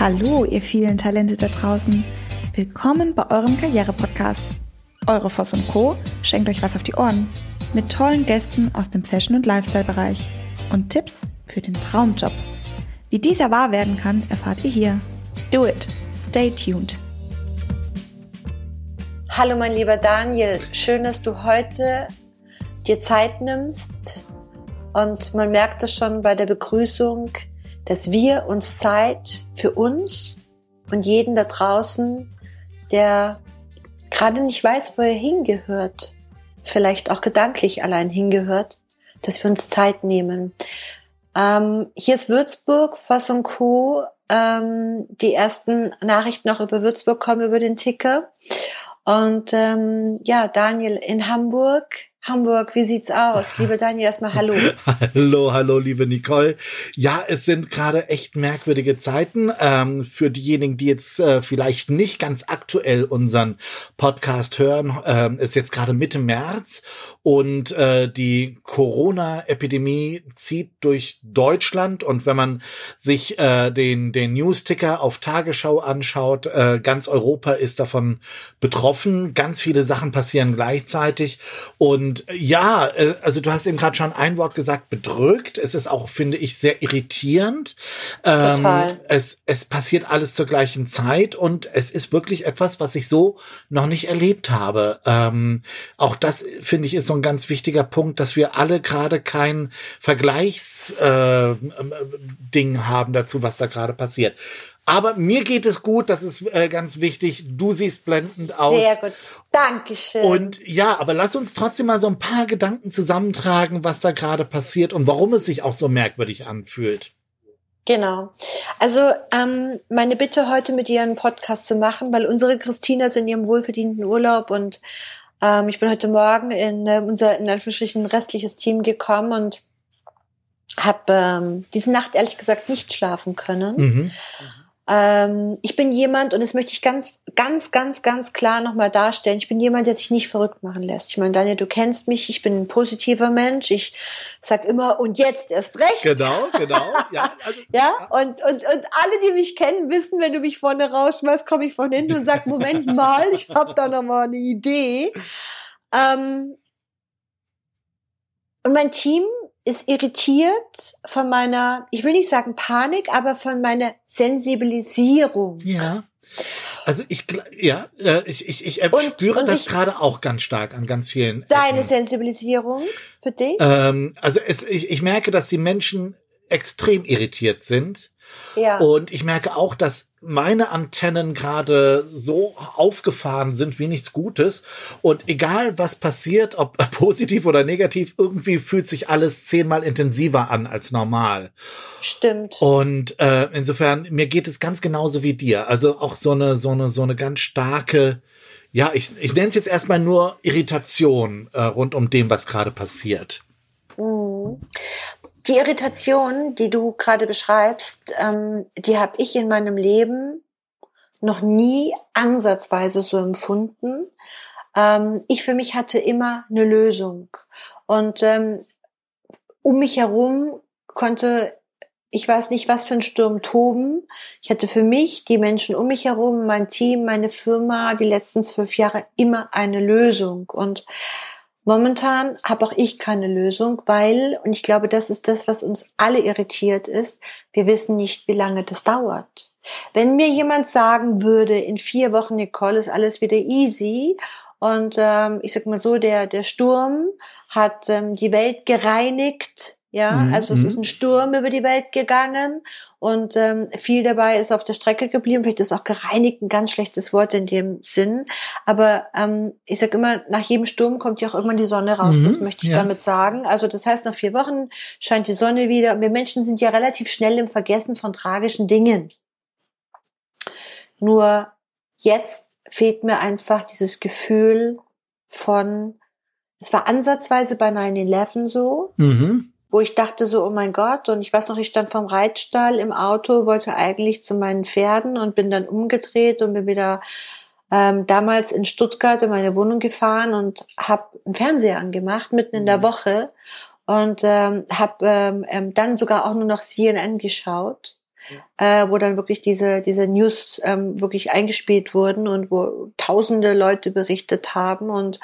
Hallo, ihr vielen Talente da draußen. Willkommen bei eurem Karriere-Podcast. Eure Voss und Co. schenkt euch was auf die Ohren. Mit tollen Gästen aus dem Fashion- und Lifestyle-Bereich. Und Tipps für den Traumjob. Wie dieser wahr werden kann, erfahrt ihr hier. Do it. Stay tuned. Hallo mein lieber Daniel, schön, dass du heute dir Zeit nimmst. Und man merkt es schon bei der Begrüßung, dass wir uns Zeit für uns und jeden da draußen, der gerade nicht weiß, wo er hingehört, vielleicht auch gedanklich allein hingehört, dass wir uns Zeit nehmen. Ähm, hier ist Würzburg, Voss und Co. Ähm, die ersten Nachrichten auch über Würzburg kommen über den Ticker. Und ähm, ja, Daniel in Hamburg Hamburg, wie sieht's aus? Liebe Daniel, erstmal hallo. hallo, hallo, liebe Nicole. Ja, es sind gerade echt merkwürdige Zeiten. Ähm, für diejenigen, die jetzt äh, vielleicht nicht ganz aktuell unseren Podcast hören, ähm, ist jetzt gerade Mitte März und äh, die Corona-Epidemie zieht durch Deutschland. Und wenn man sich äh, den, den Newsticker auf Tagesschau anschaut, äh, ganz Europa ist davon betroffen. Ganz viele Sachen passieren gleichzeitig. Und und ja, äh, also du hast eben gerade schon ein Wort gesagt, bedrückt. Es ist auch, finde ich, sehr irritierend. Ähm, Total. Ähm, es, es passiert alles zur gleichen Zeit und es ist wirklich etwas, was ich so noch nicht erlebt habe. Ähm, auch das, finde ich, ist so ein ganz wichtiger Punkt, dass wir alle gerade kein Vergleichsding äh, haben dazu, was da gerade passiert. Aber mir geht es gut, das ist äh, ganz wichtig. Du siehst blendend aus. Sehr gut. Dankeschön. Und ja, aber lass uns trotzdem mal so ein paar Gedanken zusammentragen, was da gerade passiert und warum es sich auch so merkwürdig anfühlt. Genau. Also ähm, meine Bitte heute mit dir einen Podcast zu machen, weil unsere Christina ist in ihrem wohlverdienten Urlaub und ähm, ich bin heute Morgen in äh, unser in Anführungsstrichen restliches Team gekommen und habe ähm, diese Nacht ehrlich gesagt nicht schlafen können. Mhm. Ähm, ich bin jemand, und das möchte ich ganz, ganz, ganz, ganz klar nochmal darstellen, ich bin jemand, der sich nicht verrückt machen lässt. Ich meine, Daniel, du kennst mich, ich bin ein positiver Mensch, ich sag immer, und jetzt erst recht. Genau, genau. Ja, also, ja, und, und, und alle, die mich kennen, wissen, wenn du mich vorne rausschmeißt, komme ich von hinten und sag, Moment mal, ich habe da nochmal eine Idee. Ähm, und mein Team ist irritiert von meiner, ich will nicht sagen Panik, aber von meiner Sensibilisierung. Ja. Also ich, ja, ich, ich, ich spüre und, das gerade auch ganz stark an ganz vielen. Deine Ecken. Sensibilisierung für dich? Ähm, also es, ich, ich merke, dass die Menschen extrem irritiert sind ja. Und ich merke auch, dass meine Antennen gerade so aufgefahren sind wie nichts Gutes. Und egal was passiert, ob positiv oder negativ, irgendwie fühlt sich alles zehnmal intensiver an als normal. Stimmt. Und äh, insofern, mir geht es ganz genauso wie dir. Also auch so eine, so eine, so eine ganz starke, ja, ich, ich nenne es jetzt erstmal nur Irritation äh, rund um dem, was gerade passiert. Mhm. Die Irritation, die du gerade beschreibst, ähm, die habe ich in meinem Leben noch nie ansatzweise so empfunden. Ähm, ich für mich hatte immer eine Lösung. Und ähm, um mich herum konnte, ich weiß nicht, was für ein Sturm toben. Ich hatte für mich, die Menschen um mich herum, mein Team, meine Firma, die letzten zwölf Jahre immer eine Lösung. Und Momentan habe auch ich keine Lösung, weil, und ich glaube, das ist das, was uns alle irritiert ist, wir wissen nicht, wie lange das dauert. Wenn mir jemand sagen würde, in vier Wochen, Nicole, ist alles wieder easy und ähm, ich sag mal so, der, der Sturm hat ähm, die Welt gereinigt, ja, mhm. also es ist mhm. ein Sturm über die Welt gegangen und ähm, viel dabei ist auf der Strecke geblieben. Vielleicht ist auch gereinigt ein ganz schlechtes Wort in dem Sinn. Aber ähm, ich sag immer, nach jedem Sturm kommt ja auch irgendwann die Sonne raus. Mhm. Das möchte ich ja. damit sagen. Also das heißt, nach vier Wochen scheint die Sonne wieder. Wir Menschen sind ja relativ schnell im Vergessen von tragischen Dingen. Nur jetzt fehlt mir einfach dieses Gefühl von, es war ansatzweise bei 9-11 so. Mhm wo ich dachte so, oh mein Gott, und ich weiß noch, ich stand vom Reitstall im Auto, wollte eigentlich zu meinen Pferden und bin dann umgedreht und bin wieder ähm, damals in Stuttgart in meine Wohnung gefahren und habe einen Fernseher angemacht, mitten in der mhm. Woche und ähm, habe ähm, ähm, dann sogar auch nur noch CNN geschaut äh, wo dann wirklich diese, diese News ähm, wirklich eingespielt wurden und wo tausende Leute berichtet haben und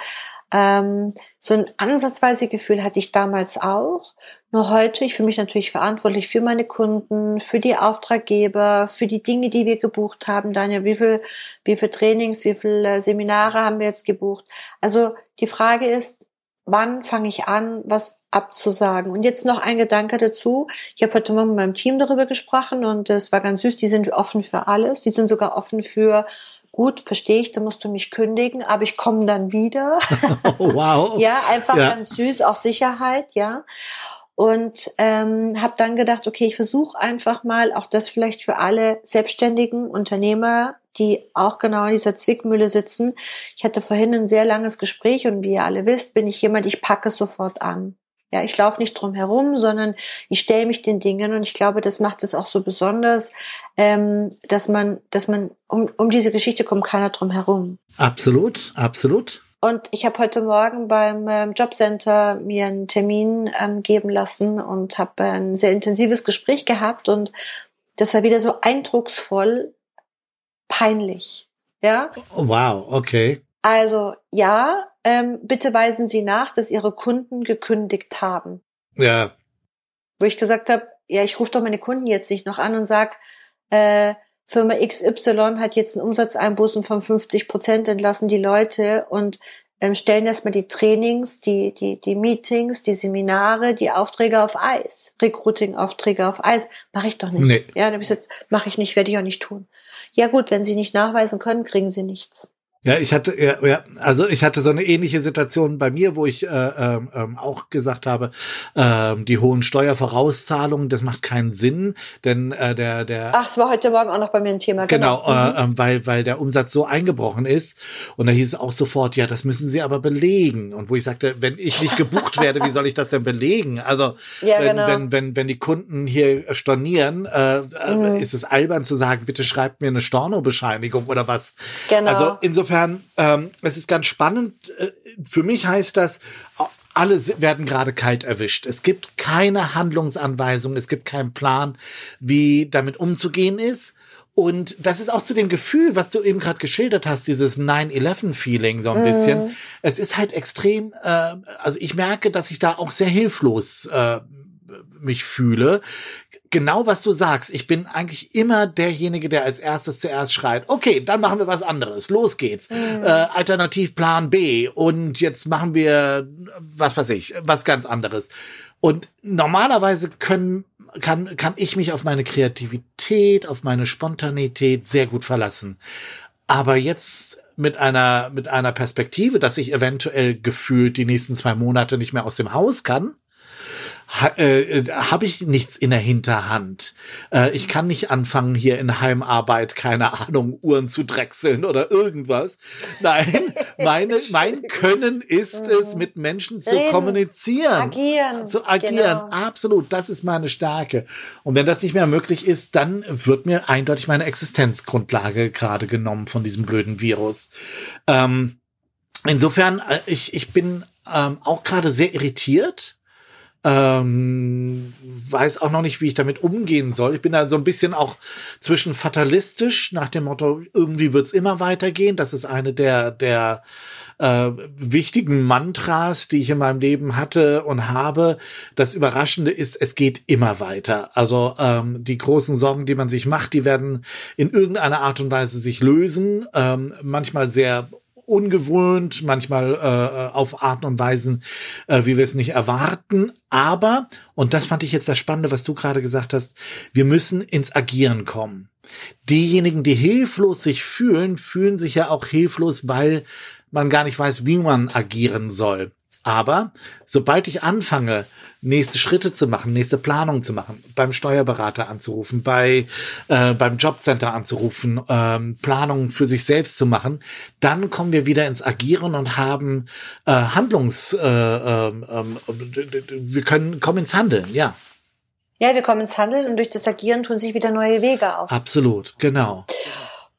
ähm, so ein ansatzweise Gefühl hatte ich damals auch. Nur heute, ich fühle mich natürlich verantwortlich für meine Kunden, für die Auftraggeber, für die Dinge, die wir gebucht haben. Daniel, wie viel, wie viel Trainings, wie viele Seminare haben wir jetzt gebucht? Also die Frage ist, wann fange ich an, was abzusagen. Und jetzt noch ein Gedanke dazu. Ich habe heute Morgen mit meinem Team darüber gesprochen und es war ganz süß. Die sind offen für alles. Die sind sogar offen für gut, verstehe ich, da musst du mich kündigen, aber ich komme dann wieder. wow. ja, einfach ja. ganz süß, auch Sicherheit, ja. Und ähm, habe dann gedacht, okay, ich versuche einfach mal, auch das vielleicht für alle selbstständigen Unternehmer, die auch genau in dieser Zwickmühle sitzen. Ich hatte vorhin ein sehr langes Gespräch und wie ihr alle wisst, bin ich jemand, ich packe es sofort an. Ja, ich laufe nicht drum herum, sondern ich stelle mich den Dingen und ich glaube, das macht es auch so besonders, ähm, dass man, dass man um, um diese Geschichte kommt keiner drum herum. Absolut, absolut. Und ich habe heute Morgen beim ähm, Jobcenter mir einen Termin ähm, geben lassen und habe ein sehr intensives Gespräch gehabt und das war wieder so eindrucksvoll peinlich. Ja. Oh, wow, okay. Also ja, ähm, bitte weisen Sie nach, dass Ihre Kunden gekündigt haben. Ja. Wo ich gesagt habe, ja, ich rufe doch meine Kunden jetzt nicht noch an und sag, äh, Firma XY hat jetzt einen Umsatzeinbußen von 50 Prozent, entlassen die Leute und ähm, stellen erstmal die Trainings, die, die, die Meetings, die Seminare, die Aufträge auf Eis. Recruiting-Aufträge auf Eis. Mache ich doch nicht. Nee. Ja, dann habe ich gesagt, mache ich nicht, werde ich auch nicht tun. Ja gut, wenn Sie nicht nachweisen können, kriegen Sie nichts. Ja, ich hatte ja, ja, also ich hatte so eine ähnliche Situation bei mir, wo ich äh, ähm, ähm auch gesagt habe, ähm, die hohen Steuervorauszahlungen, das macht keinen Sinn, denn äh, der der Ach, es war heute Morgen auch noch bei mir ein Thema. Genau, genau mhm. äh, äh, weil weil der Umsatz so eingebrochen ist und da hieß es auch sofort, ja, das müssen Sie aber belegen und wo ich sagte, wenn ich nicht gebucht werde, wie soll ich das denn belegen? Also ja, wenn, genau. wenn wenn wenn die Kunden hier stornieren, äh, äh, mhm. ist es albern zu sagen, bitte schreibt mir eine Stornobescheinigung oder was? Genau. Also insofern insofern, ähm, es ist ganz spannend. Äh, für mich heißt das, alle werden gerade kalt erwischt. Es gibt keine Handlungsanweisung, es gibt keinen Plan, wie damit umzugehen ist. Und das ist auch zu dem Gefühl, was du eben gerade geschildert hast, dieses 9-11-Feeling so ein mhm. bisschen. Es ist halt extrem, äh, also ich merke, dass ich da auch sehr hilflos äh, mich fühle genau was du sagst. Ich bin eigentlich immer derjenige, der als erstes zuerst schreit, okay, dann machen wir was anderes. Los geht's. Mhm. Äh, Alternativplan B. Und jetzt machen wir, was weiß ich, was ganz anderes. Und normalerweise können, kann, kann ich mich auf meine Kreativität, auf meine Spontanität sehr gut verlassen. Aber jetzt mit einer, mit einer Perspektive, dass ich eventuell gefühlt die nächsten zwei Monate nicht mehr aus dem Haus kann, ha, äh, habe ich nichts in der Hinterhand. Äh, ich kann nicht anfangen, hier in Heimarbeit, keine Ahnung, Uhren zu drechseln oder irgendwas. Nein, meine, mein Können ist es, mit Menschen zu Reden, kommunizieren. Agieren. Zu agieren. Genau. Absolut. Das ist meine Stärke. Und wenn das nicht mehr möglich ist, dann wird mir eindeutig meine Existenzgrundlage gerade genommen von diesem blöden Virus. Ähm, insofern, äh, ich, ich bin ähm, auch gerade sehr irritiert ähm, weiß auch noch nicht, wie ich damit umgehen soll. Ich bin da so ein bisschen auch zwischen fatalistisch, nach dem Motto, irgendwie wird's immer weitergehen. Das ist eine der, der äh, wichtigen Mantras, die ich in meinem Leben hatte und habe. Das Überraschende ist, es geht immer weiter. Also ähm, die großen Sorgen, die man sich macht, die werden in irgendeiner Art und Weise sich lösen. Ähm, manchmal sehr ungewohnt, manchmal äh, auf Arten und Weisen, äh, wie wir es nicht erwarten. Aber, und das fand ich jetzt das Spannende, was du gerade gesagt hast, wir müssen ins Agieren kommen. Diejenigen, die hilflos sich fühlen, fühlen sich ja auch hilflos, weil man gar nicht weiß, wie man agieren soll. Aber sobald ich anfange, nächste Schritte zu machen, nächste Planung zu machen, beim Steuerberater anzurufen, bei äh, beim Jobcenter anzurufen, ähm, Planungen für sich selbst zu machen, dann kommen wir wieder ins Agieren und haben äh, Handlungs, äh, äh, wir können kommen ins Handeln, ja. Ja, wir kommen ins Handeln und durch das Agieren tun sich wieder neue Wege auf. Absolut, genau.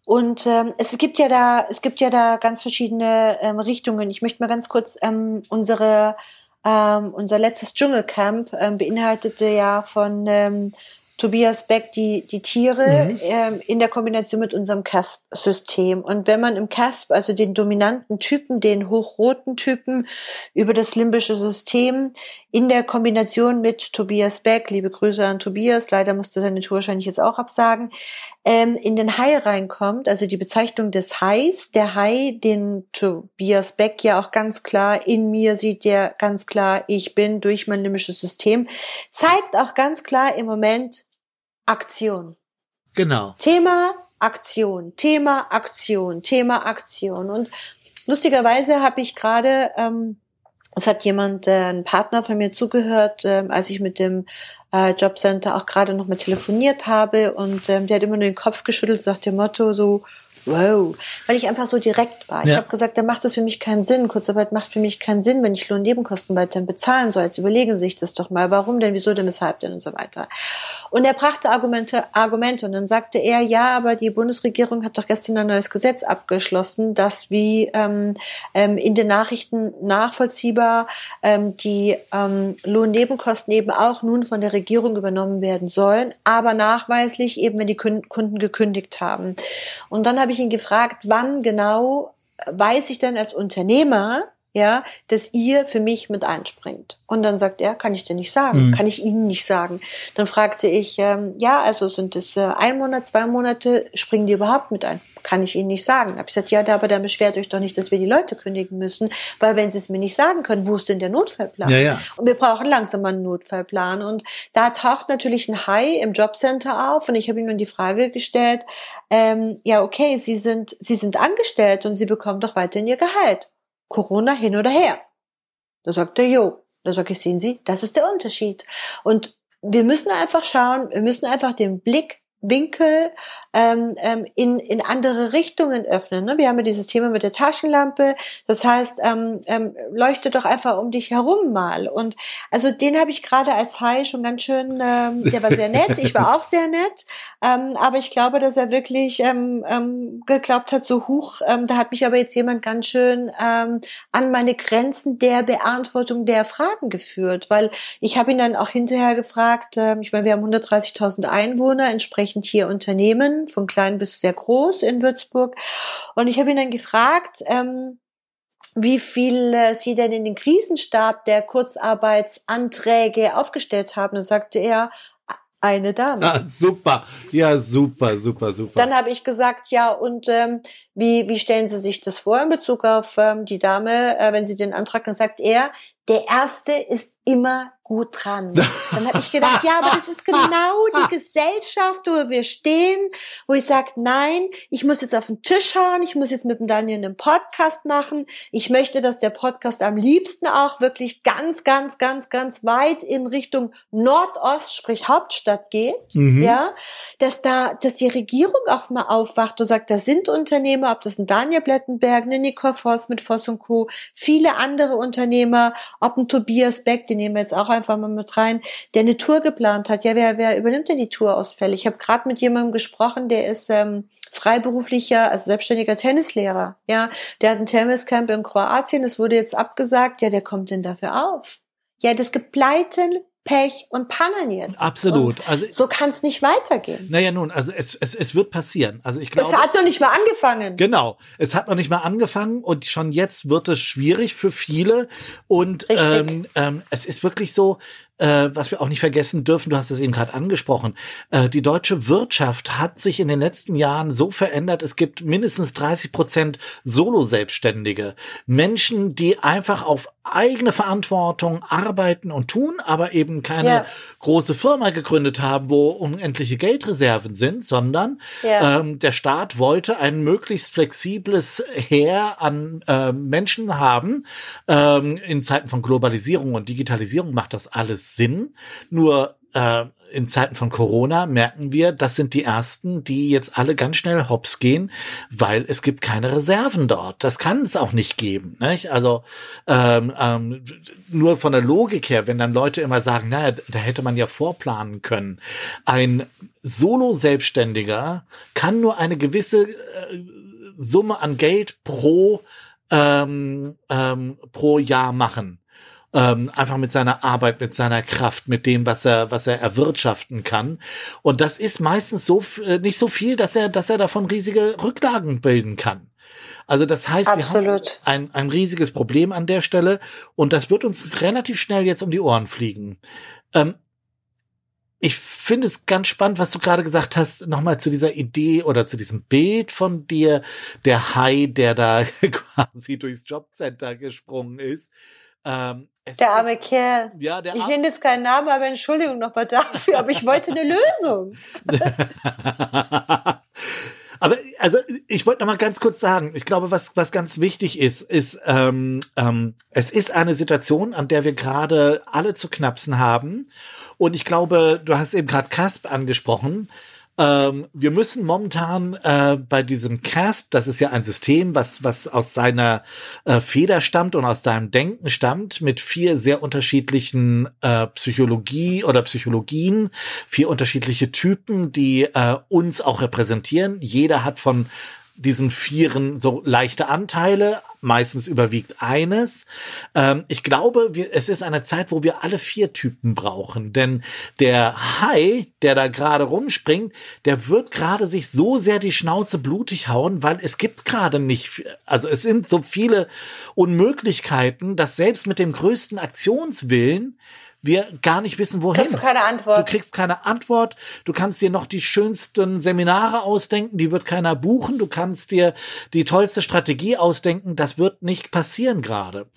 Und ähm, es gibt ja da, es gibt ja da ganz verschiedene ähm, Richtungen. Ich möchte mal ganz kurz ähm, unsere ähm, unser letztes Dschungelcamp ähm, beinhaltete ja von ähm, Tobias Beck die, die Tiere mhm. ähm, in der Kombination mit unserem CASP-System. Und wenn man im CASP, also den dominanten Typen, den hochroten Typen über das limbische System in der Kombination mit Tobias Beck, liebe Grüße an Tobias, leider musste seine Tour wahrscheinlich jetzt auch absagen, ähm, in den Hai reinkommt, also die Bezeichnung des Hais, der Hai, den Tobias Beck ja auch ganz klar in mir sieht, der ganz klar ich bin durch mein limbisches System, zeigt auch ganz klar im Moment Aktion. Genau. Thema Aktion, Thema Aktion, Thema Aktion. Und lustigerweise habe ich gerade, ähm, es hat jemand, äh, ein Partner von mir zugehört, äh, als ich mit dem äh, Jobcenter auch gerade noch mal telefoniert habe und ähm, der hat immer nur den Kopf geschüttelt, sagt dem Motto so, wow, weil ich einfach so direkt war. Ja. Ich habe gesagt, da macht das für mich keinen Sinn. Kurzarbeit macht für mich keinen Sinn, wenn ich Lohnnebenkosten weiterhin bezahlen soll. Jetzt überlegen Sie sich das doch mal. Warum denn, wieso denn, weshalb denn und so weiter. Und er brachte Argumente, Argumente und dann sagte er, ja, aber die Bundesregierung hat doch gestern ein neues Gesetz abgeschlossen, das wie ähm, ähm, in den Nachrichten nachvollziehbar ähm, die ähm, Lohnnebenkosten eben auch nun von der Regierung übernommen werden sollen, aber nachweislich eben, wenn die Kunden gekündigt haben. Und dann habe habe ich ihn gefragt, wann genau weiß ich denn als Unternehmer, ja, dass ihr für mich mit einspringt. Und dann sagt er, kann ich dir nicht sagen, mhm. kann ich Ihnen nicht sagen. Dann fragte ich, ähm, ja, also sind es äh, ein Monat, zwei Monate, springen die überhaupt mit ein? Kann ich Ihnen nicht sagen. Hab ich gesagt, ja, aber dann beschwert euch doch nicht, dass wir die Leute kündigen müssen, weil wenn Sie es mir nicht sagen können, wo ist denn der Notfallplan? Ja, ja. Und wir brauchen langsam mal einen Notfallplan. Und da taucht natürlich ein Hai im Jobcenter auf und ich habe ihm nun die Frage gestellt, ähm, ja, okay, Sie sind, Sie sind angestellt und Sie bekommen doch weiterhin Ihr Gehalt. Corona hin oder her. Da sagt er, jo. Da sage ich, sehen Sie, das ist der Unterschied. Und wir müssen einfach schauen, wir müssen einfach den Blick Winkel ähm, ähm, in, in andere Richtungen öffnen. Ne? Wir haben ja dieses Thema mit der Taschenlampe. Das heißt, ähm, ähm, leuchte doch einfach um dich herum mal. Und also den habe ich gerade als Hai schon ganz schön, ähm, der war sehr nett. Ich war auch sehr nett. Ähm, aber ich glaube, dass er wirklich ähm, ähm, geglaubt hat, so hoch. Ähm, da hat mich aber jetzt jemand ganz schön ähm, an meine Grenzen der Beantwortung der Fragen geführt. Weil ich habe ihn dann auch hinterher gefragt, ähm, ich meine, wir haben 130.000 Einwohner, entsprechend entsprechend hier Unternehmen, von klein bis sehr groß in Würzburg. Und ich habe ihn dann gefragt, ähm, wie viel äh, sie denn in den Krisenstab der Kurzarbeitsanträge aufgestellt haben. Und sagte er, eine Dame. Ah, super, ja, super, super, super. Dann habe ich gesagt, ja, und ähm, wie, wie stellen Sie sich das vor in Bezug auf ähm, die Dame, äh, wenn sie den Antrag, dann sagt er, der erste ist immer gut dran. Dann habe ich gedacht, ja, aber das ist genau die Gesellschaft, wo wir stehen, wo ich sage, nein, ich muss jetzt auf den Tisch hauen, ich muss jetzt mit dem Daniel einen Podcast machen. Ich möchte, dass der Podcast am liebsten auch wirklich ganz, ganz, ganz, ganz weit in Richtung Nordost, sprich Hauptstadt geht, mhm. ja, dass da, dass die Regierung auch mal aufwacht und sagt, da sind Unternehmer, ob das ein Daniel Blettenberg, eine Nicole Voss mit Voss und Co., viele andere Unternehmer, ob ein Tobias Beck, den nehmen wir jetzt auch einfach mal mit rein, der eine Tour geplant hat. Ja, wer, wer übernimmt denn die Tourausfälle? Ich habe gerade mit jemandem gesprochen, der ist ähm, freiberuflicher, also selbstständiger Tennislehrer. Ja, der hat ein Tenniscamp in Kroatien, das wurde jetzt abgesagt. Ja, wer kommt denn dafür auf? Ja, das gibt Pleiten, Pech und Pannen jetzt. Absolut. Und also so kann es nicht weitergehen. Naja, nun, also es, es, es wird passieren. Also ich glaube. Es hat noch nicht mal angefangen. Genau. Es hat noch nicht mal angefangen und schon jetzt wird es schwierig für viele. Und ähm, ähm, es ist wirklich so, äh, was wir auch nicht vergessen dürfen, du hast es eben gerade angesprochen, äh, die deutsche Wirtschaft hat sich in den letzten Jahren so verändert, es gibt mindestens 30 Prozent Solo-Selbstständige. Menschen, die einfach auf eigene Verantwortung arbeiten und tun, aber eben keine ja. große Firma gegründet haben, wo unendliche Geldreserven sind, sondern ja. ähm, der Staat wollte ein möglichst flexibles Heer an äh, Menschen haben. Ähm, in Zeiten von Globalisierung und Digitalisierung macht das alles Sinn. Nur äh, in Zeiten von Corona merken wir, das sind die ersten, die jetzt alle ganz schnell hops gehen, weil es gibt keine Reserven dort. Das kann es auch nicht geben. Nicht? Also ähm, ähm, nur von der Logik her, wenn dann Leute immer sagen, naja, da hätte man ja vorplanen können. Ein Solo-Selbstständiger kann nur eine gewisse äh, Summe an Geld pro ähm, ähm, pro Jahr machen. Ähm, einfach mit seiner Arbeit, mit seiner Kraft, mit dem, was er, was er erwirtschaften kann. Und das ist meistens so äh, nicht so viel, dass er, dass er davon riesige Rücklagen bilden kann. Also das heißt, Absolut. wir haben ein, ein riesiges Problem an der Stelle und das wird uns relativ schnell jetzt um die Ohren fliegen. Ähm, ich finde es ganz spannend, was du gerade gesagt hast, nochmal zu dieser Idee oder zu diesem Bild von dir, der Hai, der da quasi durchs Jobcenter gesprungen ist. Ähm, der arme ist, Kerl. Ja, der ich nenne jetzt keinen Namen, aber Entschuldigung nochmal dafür, aber ich wollte eine Lösung. Aber also ich wollte noch mal ganz kurz sagen, ich glaube, was was ganz wichtig ist, ist ähm, ähm, es ist eine Situation, an der wir gerade alle zu knapsen haben. Und ich glaube, du hast eben gerade Casp angesprochen. Ähm, wir müssen momentan äh, bei diesem CASP, das ist ja ein System, was, was aus seiner äh, Feder stammt und aus deinem Denken stammt, mit vier sehr unterschiedlichen äh, Psychologie oder Psychologien, vier unterschiedliche Typen, die äh, uns auch repräsentieren. Jeder hat von diesen Vieren so leichte Anteile, meistens überwiegt eines. Ähm, ich glaube, wir, es ist eine Zeit, wo wir alle vier Typen brauchen, denn der Hai, der da gerade rumspringt, der wird gerade sich so sehr die Schnauze blutig hauen, weil es gibt gerade nicht, also es sind so viele Unmöglichkeiten, dass selbst mit dem größten Aktionswillen wir gar nicht wissen, wohin. Kriegst du keine Antwort. Du kriegst keine Antwort. Du kannst dir noch die schönsten Seminare ausdenken, die wird keiner buchen. Du kannst dir die tollste Strategie ausdenken, das wird nicht passieren gerade.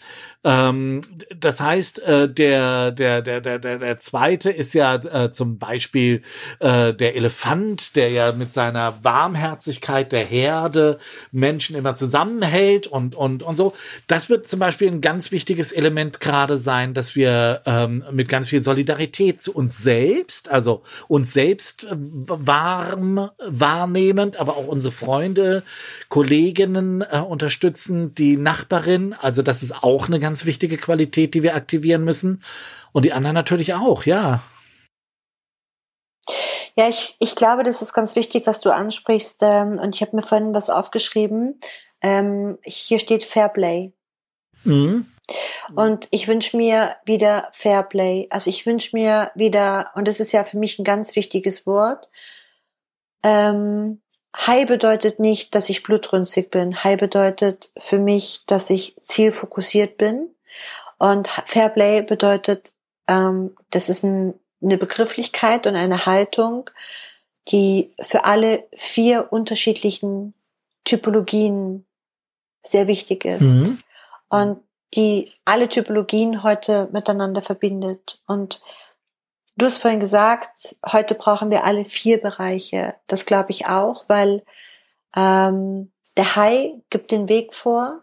Ähm, das heißt, äh, der, der, der, der, der, der zweite ist ja äh, zum Beispiel äh, der Elefant, der ja mit seiner Warmherzigkeit der Herde Menschen immer zusammenhält und, und, und so. Das wird zum Beispiel ein ganz wichtiges Element gerade sein, dass wir ähm, mit ganz viel Solidarität zu uns selbst, also uns selbst äh, warm wahrnehmend, aber auch unsere Freunde, Kolleginnen äh, unterstützen, die Nachbarin. Also das ist auch eine ganz wichtige Qualität, die wir aktivieren müssen. Und die anderen natürlich auch, ja. Ja, ich, ich glaube, das ist ganz wichtig, was du ansprichst. Ähm, und ich habe mir vorhin was aufgeschrieben. Ähm, hier steht Fairplay. Mhm. Und ich wünsche mir wieder Fairplay. Also ich wünsche mir wieder, und das ist ja für mich ein ganz wichtiges Wort, ähm, High bedeutet nicht, dass ich blutrünstig bin. High bedeutet für mich, dass ich zielfokussiert bin. Und Fairplay bedeutet, ähm, das ist ein, eine Begrifflichkeit und eine Haltung, die für alle vier unterschiedlichen Typologien sehr wichtig ist. Mhm. Und die alle Typologien heute miteinander verbindet. Und du hast vorhin gesagt, heute brauchen wir alle vier Bereiche. Das glaube ich auch, weil ähm, der Hai gibt den Weg vor.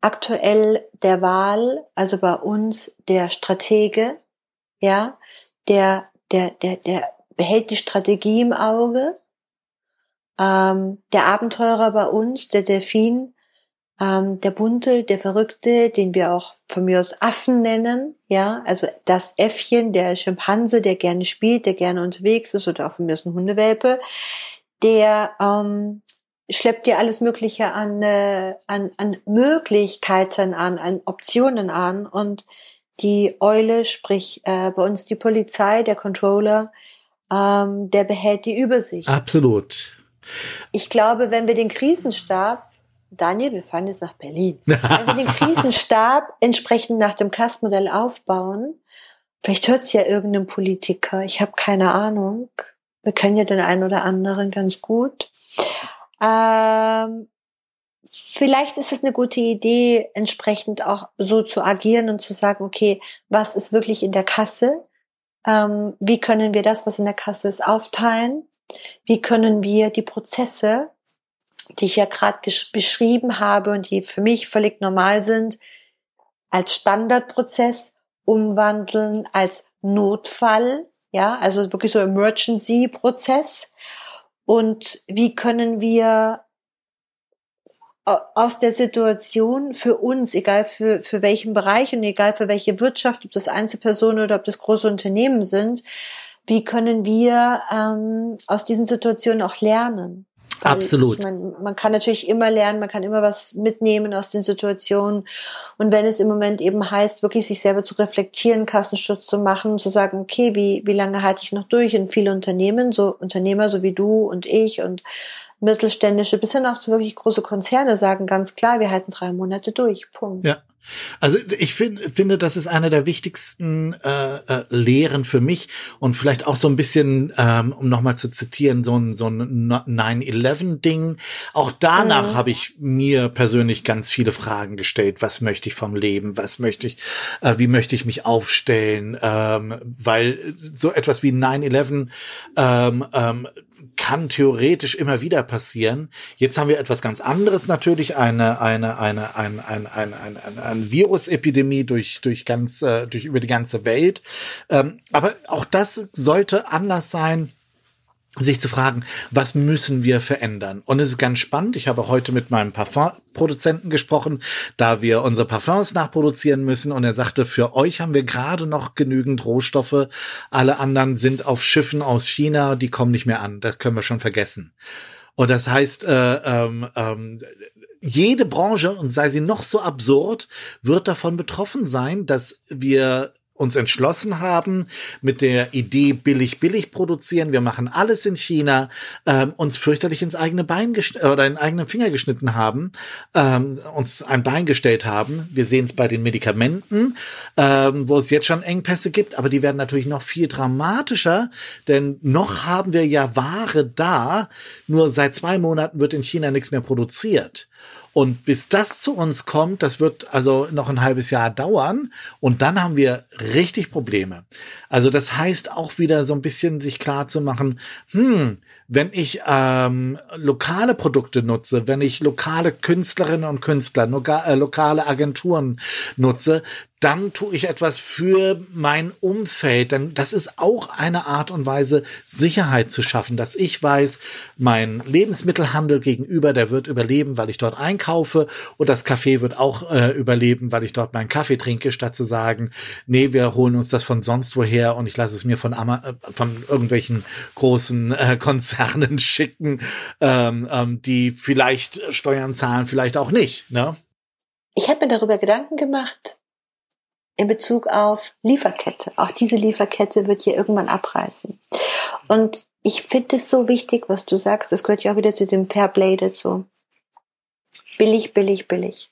Aktuell der Wahl, also bei uns der Stratege, ja, der, der, der, der behält die Strategie im Auge. Ähm, der Abenteurer bei uns, der Delfin, ähm, der Bunte, der Verrückte, den wir auch von mir aus Affen nennen, ja, also das Äffchen, der Schimpanse, der gerne spielt, der gerne unterwegs ist oder auch von mir aus ein Hundewelpe, der ähm, schleppt dir alles Mögliche an, äh, an, an Möglichkeiten an, an Optionen an und die Eule, sprich äh, bei uns die Polizei, der Controller, ähm, der behält die Übersicht. Absolut. Ich glaube, wenn wir den Krisenstab Daniel, wir fahren jetzt nach Berlin. Wenn wir den Krisenstab entsprechend nach dem Kastmodell aufbauen, vielleicht hört es ja irgendein Politiker, ich habe keine Ahnung. Wir kennen ja den einen oder anderen ganz gut. Ähm, vielleicht ist es eine gute Idee, entsprechend auch so zu agieren und zu sagen, okay, was ist wirklich in der Kasse? Ähm, wie können wir das, was in der Kasse ist, aufteilen? Wie können wir die Prozesse die ich ja gerade beschrieben habe und die für mich völlig normal sind, als Standardprozess umwandeln, als Notfall, ja, also wirklich so Emergency-Prozess. Und wie können wir aus der Situation für uns, egal für, für welchen Bereich und egal für welche Wirtschaft, ob das Einzelpersonen oder ob das große Unternehmen sind, wie können wir ähm, aus diesen Situationen auch lernen? Weil Absolut. Ich mein, man kann natürlich immer lernen, man kann immer was mitnehmen aus den Situationen. Und wenn es im Moment eben heißt, wirklich sich selber zu reflektieren, Kassensturz zu machen, zu sagen, okay, wie, wie lange halte ich noch durch? Und viele Unternehmen, so Unternehmer, so wie du und ich und mittelständische bis hin auch zu wirklich große Konzerne sagen ganz klar, wir halten drei Monate durch. Punkt. Ja. Also ich find, finde, das ist eine der wichtigsten äh, äh, Lehren für mich und vielleicht auch so ein bisschen, ähm, um nochmal zu zitieren, so ein, so ein 9-11-Ding. Auch danach mhm. habe ich mir persönlich ganz viele Fragen gestellt. Was möchte ich vom Leben? Was möchte ich, äh, wie möchte ich mich aufstellen? Ähm, weil so etwas wie 9-11 ähm, ähm, kann theoretisch immer wieder passieren. Jetzt haben wir etwas ganz anderes natürlich, eine, eine, eine, ein, ein, ein, ein, ein, ein Virusepidemie durch, durch ganz, äh, durch über die ganze Welt. Ähm, aber auch das sollte Anlass sein, sich zu fragen, was müssen wir verändern? Und es ist ganz spannend. Ich habe heute mit meinem Parfumproduzenten gesprochen, da wir unsere Parfums nachproduzieren müssen. Und er sagte, für euch haben wir gerade noch genügend Rohstoffe. Alle anderen sind auf Schiffen aus China, die kommen nicht mehr an. Das können wir schon vergessen. Und das heißt, äh, ähm, ähm, jede Branche, und sei sie noch so absurd, wird davon betroffen sein, dass wir uns entschlossen haben mit der Idee billig billig produzieren. Wir machen alles in China ähm, uns fürchterlich ins eigene Bein oder in eigenen Finger geschnitten haben ähm, uns ein Bein gestellt haben. Wir sehen es bei den Medikamenten ähm, wo es jetzt schon Engpässe gibt aber die werden natürlich noch viel dramatischer denn noch haben wir ja Ware da. Nur seit zwei Monaten wird in China nichts mehr produziert und bis das zu uns kommt, das wird also noch ein halbes Jahr dauern. Und dann haben wir richtig Probleme. Also das heißt auch wieder so ein bisschen sich klar zu machen, hm, wenn ich ähm, lokale Produkte nutze, wenn ich lokale Künstlerinnen und Künstler, loka äh, lokale Agenturen nutze, dann tue ich etwas für mein Umfeld. Denn das ist auch eine Art und Weise, Sicherheit zu schaffen, dass ich weiß, mein Lebensmittelhandel gegenüber, der wird überleben, weil ich dort einkaufe und das Café wird auch äh, überleben, weil ich dort meinen Kaffee trinke, statt zu sagen, nee, wir holen uns das von sonst woher und ich lasse es mir von, Ama äh, von irgendwelchen großen äh, Konzernen schicken, ähm, ähm, die vielleicht Steuern zahlen, vielleicht auch nicht. Ne? Ich habe mir darüber Gedanken gemacht, in Bezug auf Lieferkette. Auch diese Lieferkette wird hier irgendwann abreißen. Und ich finde es so wichtig, was du sagst. Das gehört ja auch wieder zu dem Fairplay dazu. Billig, billig, billig.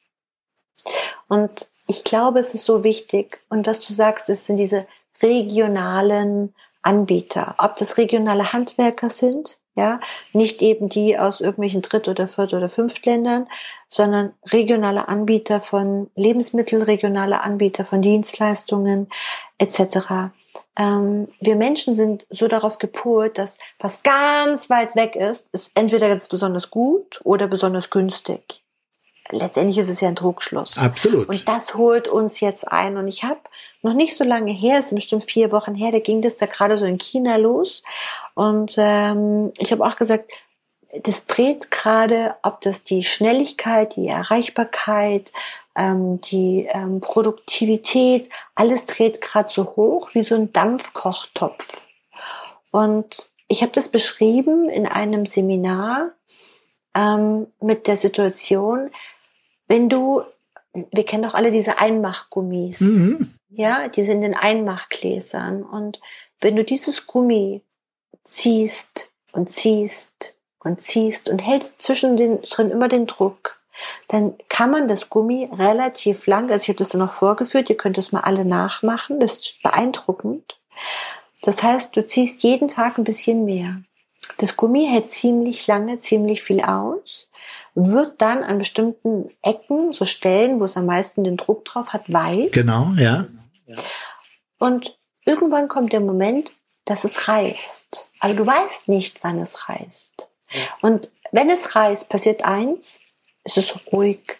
Und ich glaube, es ist so wichtig. Und was du sagst, es sind diese regionalen Anbieter. Ob das regionale Handwerker sind, ja, nicht eben die aus irgendwelchen Dritt- oder Viert- oder Fünftländern, sondern regionale Anbieter von Lebensmitteln, regionale Anbieter von Dienstleistungen etc. Ähm, wir Menschen sind so darauf gepolt, dass was ganz weit weg ist, ist entweder ganz besonders gut oder besonders günstig letztendlich ist es ja ein Druckschluss. Absolut. Und das holt uns jetzt ein. Und ich habe noch nicht so lange her, es sind bestimmt vier Wochen her, da ging das da gerade so in China los. Und ähm, ich habe auch gesagt, das dreht gerade, ob das die Schnelligkeit, die Erreichbarkeit, ähm, die ähm, Produktivität, alles dreht gerade so hoch wie so ein Dampfkochtopf. Und ich habe das beschrieben in einem Seminar ähm, mit der Situation, wenn du, wir kennen doch alle diese Einmachgummis, mhm. ja, die sind in Einmachgläsern. Und wenn du dieses Gummi ziehst und ziehst und ziehst und hältst zwischen den drin immer den Druck, dann kann man das Gummi relativ lang, also ich habe das dann noch vorgeführt, ihr könnt es mal alle nachmachen, das ist beeindruckend. Das heißt, du ziehst jeden Tag ein bisschen mehr. Das Gummi hält ziemlich lange, ziemlich viel aus wird dann an bestimmten Ecken, so Stellen, wo es am meisten den Druck drauf hat, weit. Genau, ja. Und irgendwann kommt der Moment, dass es reißt. Aber du weißt nicht, wann es reißt. Und wenn es reißt, passiert eins, es ist ruhig.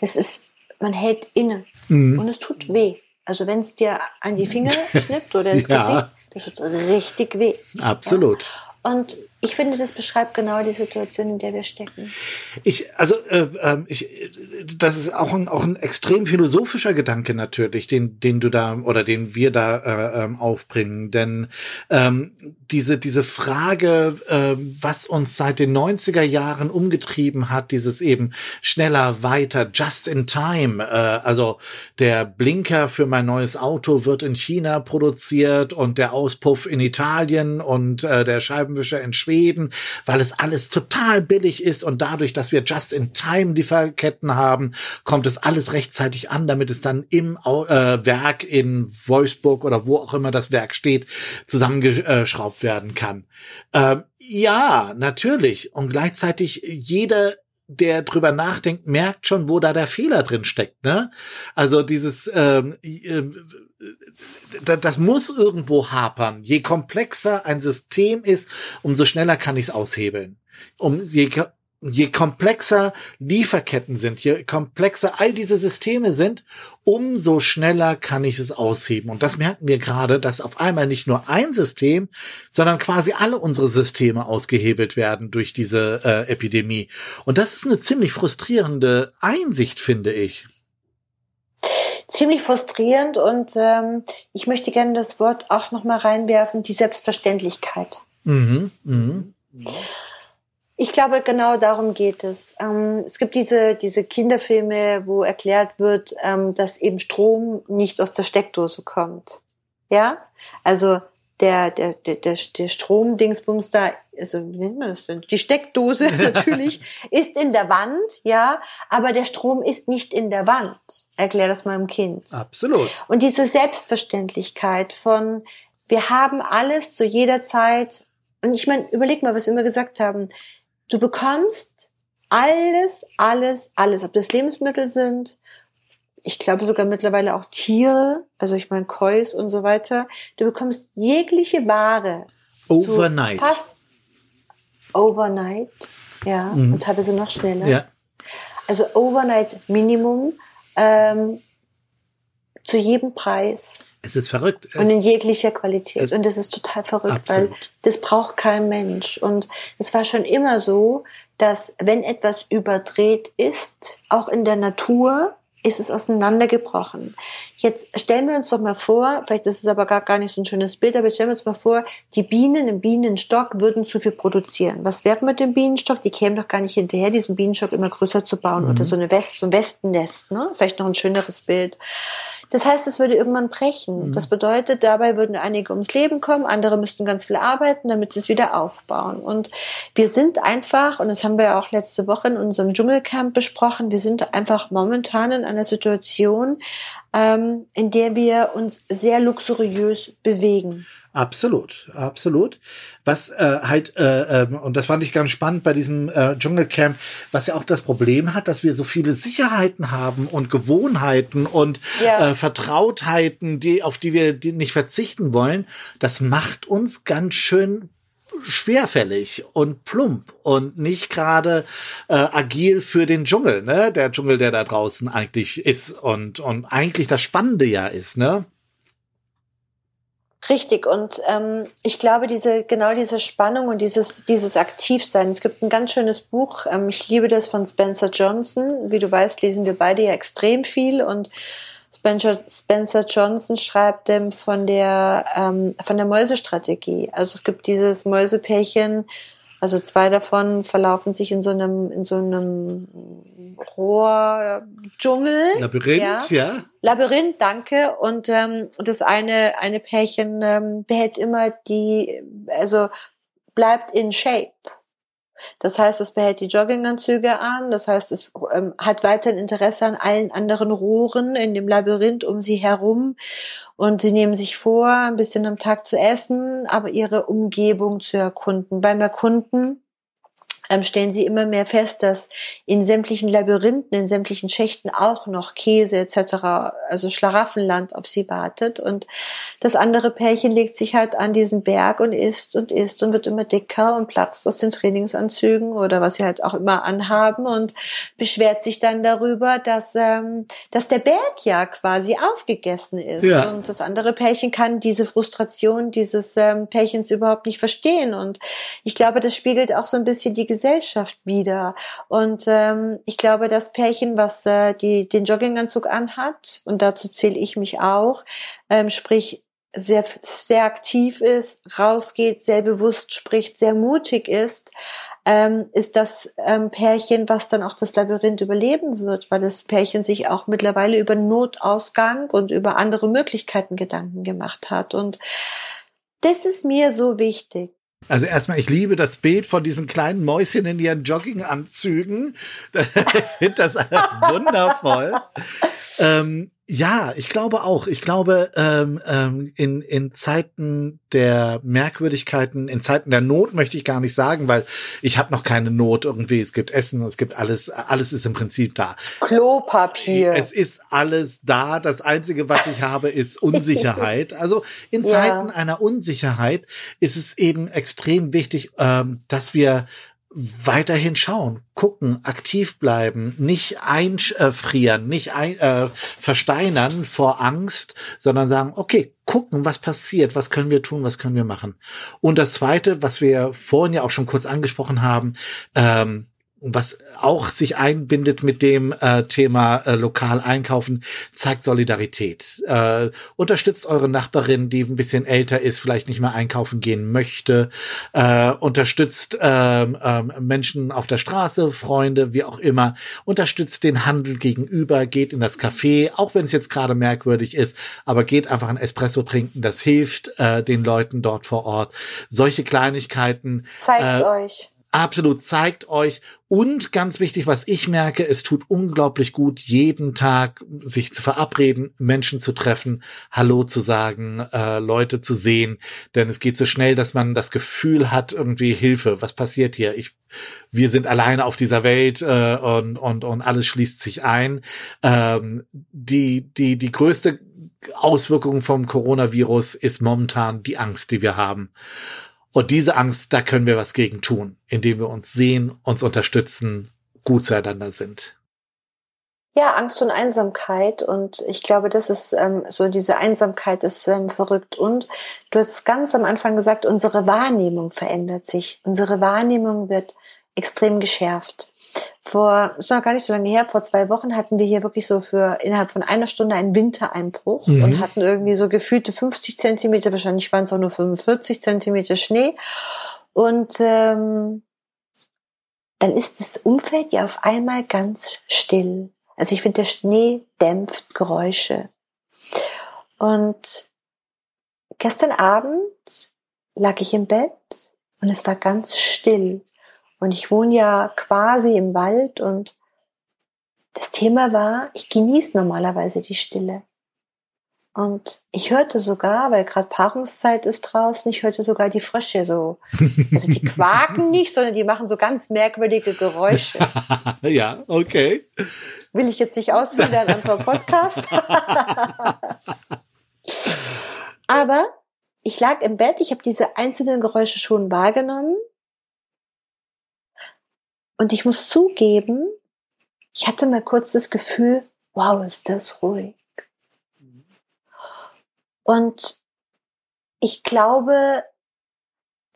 Es ist, man hält inne mhm. und es tut weh. Also wenn es dir an die Finger schnippt oder ins ja. Gesicht, das tut richtig weh. Absolut. Ja. Und Ich finde, das beschreibt genau die Situation, in der wir stecken. Ich, also, äh, äh, ich, das ist auch ein, auch ein extrem philosophischer Gedanke natürlich, den, den du da oder den wir da äh, ähm, aufbringen. Denn ähm, diese, diese Frage, äh, was uns seit den 90er Jahren umgetrieben hat, dieses eben schneller, weiter, just in time. Äh, also der Blinker für mein neues Auto wird in China produziert und der Auspuff in Italien und äh, der Scheibenwischer in Schweden Schweden, weil es alles total billig ist und dadurch, dass wir Just-in-Time-Lieferketten haben, kommt es alles rechtzeitig an, damit es dann im äh, Werk in Wolfsburg oder wo auch immer das Werk steht, zusammengeschraubt werden kann. Ähm, ja, natürlich. Und gleichzeitig jeder der drüber nachdenkt, merkt schon, wo da der Fehler drin steckt. Ne? Also dieses, ähm, äh, das muss irgendwo hapern. Je komplexer ein System ist, umso schneller kann ich es aushebeln. Um je, je komplexer Lieferketten sind, je komplexer all diese Systeme sind, umso schneller kann ich es ausheben. Und das merken wir gerade, dass auf einmal nicht nur ein System, sondern quasi alle unsere Systeme ausgehebelt werden durch diese äh, Epidemie. Und das ist eine ziemlich frustrierende Einsicht, finde ich ziemlich frustrierend und ähm, ich möchte gerne das Wort auch noch mal reinwerfen, die Selbstverständlichkeit. Mhm, mh. Ich glaube, genau darum geht es. Ähm, es gibt diese, diese Kinderfilme, wo erklärt wird, ähm, dass eben Strom nicht aus der Steckdose kommt. Ja? Also der, der, der, der, der Stromdingsbums da, also wie nennt man das denn? Die Steckdose natürlich ist in der Wand, ja, aber der Strom ist nicht in der Wand. Erklär das meinem Kind. Absolut. Und diese Selbstverständlichkeit von, wir haben alles zu jeder Zeit, und ich meine, überleg mal, was wir immer gesagt haben, du bekommst alles, alles, alles, ob das Lebensmittel sind, ich glaube sogar mittlerweile auch Tiere, also ich meine Kois und so weiter. Du bekommst jegliche Ware. Overnight. Fast overnight, ja, mhm. und teilweise noch schneller. Ja. Also Overnight Minimum ähm, zu jedem Preis. Es ist verrückt. Es und in jeglicher Qualität. Und das ist total verrückt, absolut. weil das braucht kein Mensch. Und es war schon immer so, dass wenn etwas überdreht ist, auch in der Natur, ist es auseinandergebrochen. Jetzt stellen wir uns doch mal vor, vielleicht ist es aber gar, gar nicht so ein schönes Bild, aber stellen wir uns mal vor, die Bienen im Bienenstock würden zu viel produzieren. Was wäre mit dem Bienenstock? Die kämen doch gar nicht hinterher, diesen Bienenstock immer größer zu bauen mhm. oder so, eine West, so ein Wespennest, ne? Vielleicht noch ein schöneres Bild. Das heißt, es würde irgendwann brechen. Mhm. Das bedeutet, dabei würden einige ums Leben kommen, andere müssten ganz viel arbeiten, damit sie es wieder aufbauen. Und wir sind einfach, und das haben wir auch letzte Woche in unserem Dschungelcamp besprochen, wir sind einfach momentan in einer Situation, ähm, in der wir uns sehr luxuriös bewegen. Absolut, absolut. Was äh, halt, äh, äh, und das fand ich ganz spannend bei diesem äh, Dschungelcamp, was ja auch das Problem hat, dass wir so viele Sicherheiten haben und Gewohnheiten und ja. äh, Vertrautheiten, die, auf die wir die nicht verzichten wollen. Das macht uns ganz schön schwerfällig und plump und nicht gerade äh, agil für den Dschungel, ne? Der Dschungel, der da draußen eigentlich ist und und eigentlich das Spannende ja ist, ne? Richtig und ähm, ich glaube diese genau diese Spannung und dieses dieses Aktivsein. Es gibt ein ganz schönes Buch. Ähm, ich liebe das von Spencer Johnson. Wie du weißt, lesen wir beide ja extrem viel und Spencer, Spencer Johnson schreibt ähm, von der ähm, von der Mäusestrategie. Also es gibt dieses Mäusepärchen, also zwei davon verlaufen sich in so einem in so einem Rohrdschungel. Labyrinth, ja. ja. Labyrinth, danke. Und ähm, das eine eine Pärchen ähm, behält immer die, also bleibt in Shape. Das heißt, es behält die Jogginganzüge an. Das heißt, es ähm, hat weiterhin Interesse an allen anderen Rohren in dem Labyrinth um sie herum. Und sie nehmen sich vor, ein bisschen am Tag zu essen, aber ihre Umgebung zu erkunden. Beim Erkunden stellen sie immer mehr fest, dass in sämtlichen Labyrinthen, in sämtlichen Schächten auch noch Käse etc., also Schlaraffenland auf sie wartet. Und das andere Pärchen legt sich halt an diesen Berg und isst und isst und wird immer dicker und platzt aus den Trainingsanzügen oder was sie halt auch immer anhaben und beschwert sich dann darüber, dass, ähm, dass der Berg ja quasi aufgegessen ist. Ja. Und das andere Pärchen kann diese Frustration dieses ähm, Pärchens überhaupt nicht verstehen. Und ich glaube, das spiegelt auch so ein bisschen die Gesellschaft wieder. Und ähm, ich glaube, das Pärchen, was äh, die, den Jogginganzug anhat, und dazu zähle ich mich auch, ähm, sprich sehr, sehr aktiv ist, rausgeht, sehr bewusst spricht, sehr mutig ist, ähm, ist das ähm, Pärchen, was dann auch das Labyrinth überleben wird, weil das Pärchen sich auch mittlerweile über Notausgang und über andere Möglichkeiten Gedanken gemacht hat. Und das ist mir so wichtig. Also erstmal, ich liebe das Bild von diesen kleinen Mäuschen in ihren Jogginganzügen. Ich finde das wundervoll. ähm, ja, ich glaube auch. Ich glaube, ähm, ähm, in, in Zeiten der Merkwürdigkeiten, in Zeiten der Not möchte ich gar nicht sagen, weil ich habe noch keine Not irgendwie. Es gibt Essen, es gibt alles, alles ist im Prinzip da. Klopapier. Es ist alles da. Das Einzige, was ich habe, ist Unsicherheit. Also in Zeiten ja. einer Unsicherheit ist es eben extrem wichtig, ähm, dass wir weiterhin schauen, gucken, aktiv bleiben, nicht einfrieren, nicht ein, äh, versteinern vor Angst, sondern sagen, okay, gucken, was passiert, was können wir tun, was können wir machen. Und das Zweite, was wir vorhin ja auch schon kurz angesprochen haben, ähm, was auch sich einbindet mit dem äh, Thema äh, lokal einkaufen, zeigt Solidarität. Äh, unterstützt eure Nachbarin, die ein bisschen älter ist, vielleicht nicht mehr einkaufen gehen möchte. Äh, unterstützt äh, äh, Menschen auf der Straße, Freunde, wie auch immer. Unterstützt den Handel gegenüber, geht in das Café, auch wenn es jetzt gerade merkwürdig ist, aber geht einfach ein Espresso trinken. Das hilft äh, den Leuten dort vor Ort. Solche Kleinigkeiten. Zeigt äh, euch Absolut, zeigt euch. Und ganz wichtig, was ich merke, es tut unglaublich gut, jeden Tag sich zu verabreden, Menschen zu treffen, Hallo zu sagen, äh, Leute zu sehen. Denn es geht so schnell, dass man das Gefühl hat, irgendwie Hilfe, was passiert hier? Ich, wir sind alleine auf dieser Welt äh, und, und, und alles schließt sich ein. Ähm, die, die, die größte Auswirkung vom Coronavirus ist momentan die Angst, die wir haben. Und diese Angst, da können wir was gegen tun, indem wir uns sehen, uns unterstützen, gut zueinander sind. Ja, Angst und Einsamkeit. Und ich glaube, das ist ähm, so, diese Einsamkeit ist ähm, verrückt. Und du hast ganz am Anfang gesagt, unsere Wahrnehmung verändert sich. Unsere Wahrnehmung wird extrem geschärft vor, ist noch gar nicht so lange her, vor zwei Wochen hatten wir hier wirklich so für innerhalb von einer Stunde einen Wintereinbruch mhm. und hatten irgendwie so gefühlte 50 Zentimeter, wahrscheinlich waren es auch nur 45 Zentimeter Schnee. Und ähm, dann ist das Umfeld ja auf einmal ganz still. Also ich finde, der Schnee dämpft Geräusche. Und gestern Abend lag ich im Bett und es war ganz still. Und ich wohne ja quasi im Wald und das Thema war, ich genieße normalerweise die Stille. Und ich hörte sogar, weil gerade Paarungszeit ist draußen, ich hörte sogar die Frösche so. Also die quaken nicht, sondern die machen so ganz merkwürdige Geräusche. ja, okay. Will ich jetzt nicht ausführen, ein anderer Podcast. Aber ich lag im Bett, ich habe diese einzelnen Geräusche schon wahrgenommen und ich muss zugeben, ich hatte mal kurz das Gefühl, wow, ist das ruhig. Und ich glaube,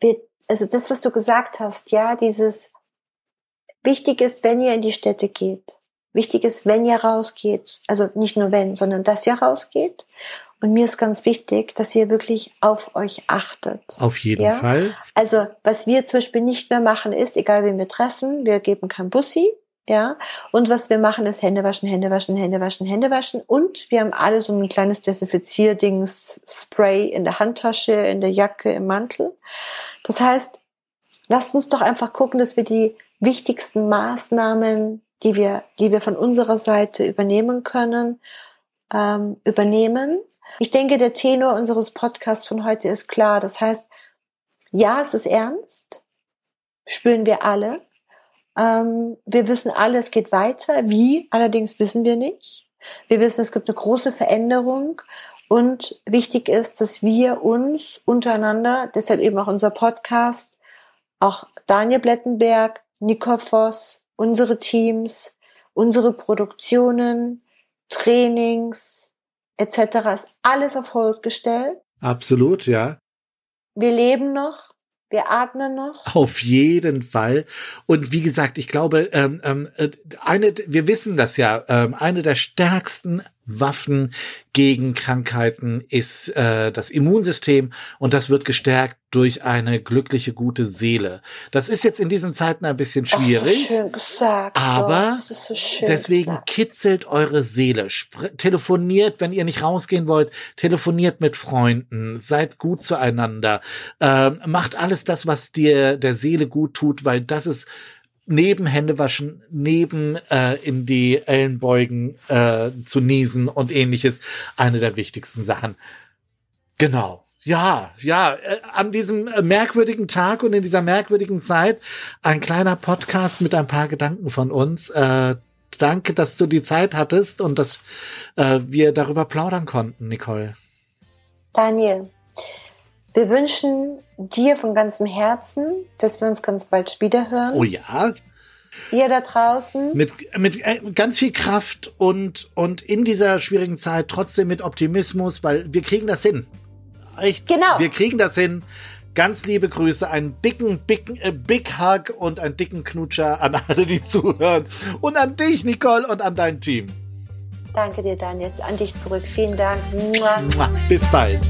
wir, also das, was du gesagt hast, ja, dieses wichtig ist, wenn ihr in die Städte geht. Wichtig ist, wenn ihr rausgeht. Also nicht nur wenn, sondern dass ihr rausgeht. Und mir ist ganz wichtig, dass ihr wirklich auf euch achtet. Auf jeden ja? Fall. Also, was wir zum Beispiel nicht mehr machen ist, egal wen wir treffen, wir geben kein Bussi, ja. Und was wir machen ist Hände waschen, Hände waschen, Hände waschen, Hände waschen. Und wir haben alle so ein kleines Desinfizierdings, Spray in der Handtasche, in der Jacke, im Mantel. Das heißt, lasst uns doch einfach gucken, dass wir die wichtigsten Maßnahmen, die wir, die wir von unserer Seite übernehmen können, ähm, übernehmen ich denke, der Tenor unseres Podcasts von heute ist klar. Das heißt, ja, es ist ernst, spüren wir alle. Ähm, wir wissen alle, es geht weiter. Wie? Allerdings wissen wir nicht. Wir wissen, es gibt eine große Veränderung und wichtig ist, dass wir uns untereinander, deshalb eben auch unser Podcast, auch Daniel Blettenberg, Nicole Voss, unsere Teams, unsere Produktionen, Trainings etc. ist alles auf Hold gestellt. Absolut, ja. Wir leben noch, wir atmen noch. Auf jeden Fall. Und wie gesagt, ich glaube, ähm, ähm, äh, eine, wir wissen das ja, ähm, eine der stärksten Waffen gegen Krankheiten ist äh, das Immunsystem und das wird gestärkt durch eine glückliche, gute Seele. Das ist jetzt in diesen Zeiten ein bisschen schwierig. So gesagt, aber so deswegen gesagt. kitzelt eure Seele. Spr telefoniert, wenn ihr nicht rausgehen wollt, telefoniert mit Freunden, seid gut zueinander, ähm, macht alles das, was dir der Seele gut tut, weil das ist neben Händewaschen, neben äh, in die Ellenbeugen äh, zu niesen und ähnliches eine der wichtigsten Sachen. Genau. Ja, ja, äh, an diesem äh, merkwürdigen Tag und in dieser merkwürdigen Zeit ein kleiner Podcast mit ein paar Gedanken von uns. Äh, danke, dass du die Zeit hattest und dass äh, wir darüber plaudern konnten, Nicole. Daniel, wir wünschen dir von ganzem Herzen, dass wir uns ganz bald wiederhören. Oh ja. Ihr da draußen. Mit, mit äh, ganz viel Kraft und, und in dieser schwierigen Zeit trotzdem mit Optimismus, weil wir kriegen das hin. Echt. Genau. Wir kriegen das hin. Ganz liebe Grüße, einen dicken, big, äh, big Hug und einen dicken Knutscher an alle, die zuhören. Und an dich, Nicole, und an dein Team. Danke dir, Daniel. An dich zurück. Vielen Dank. Mua. Mua. Bis bald.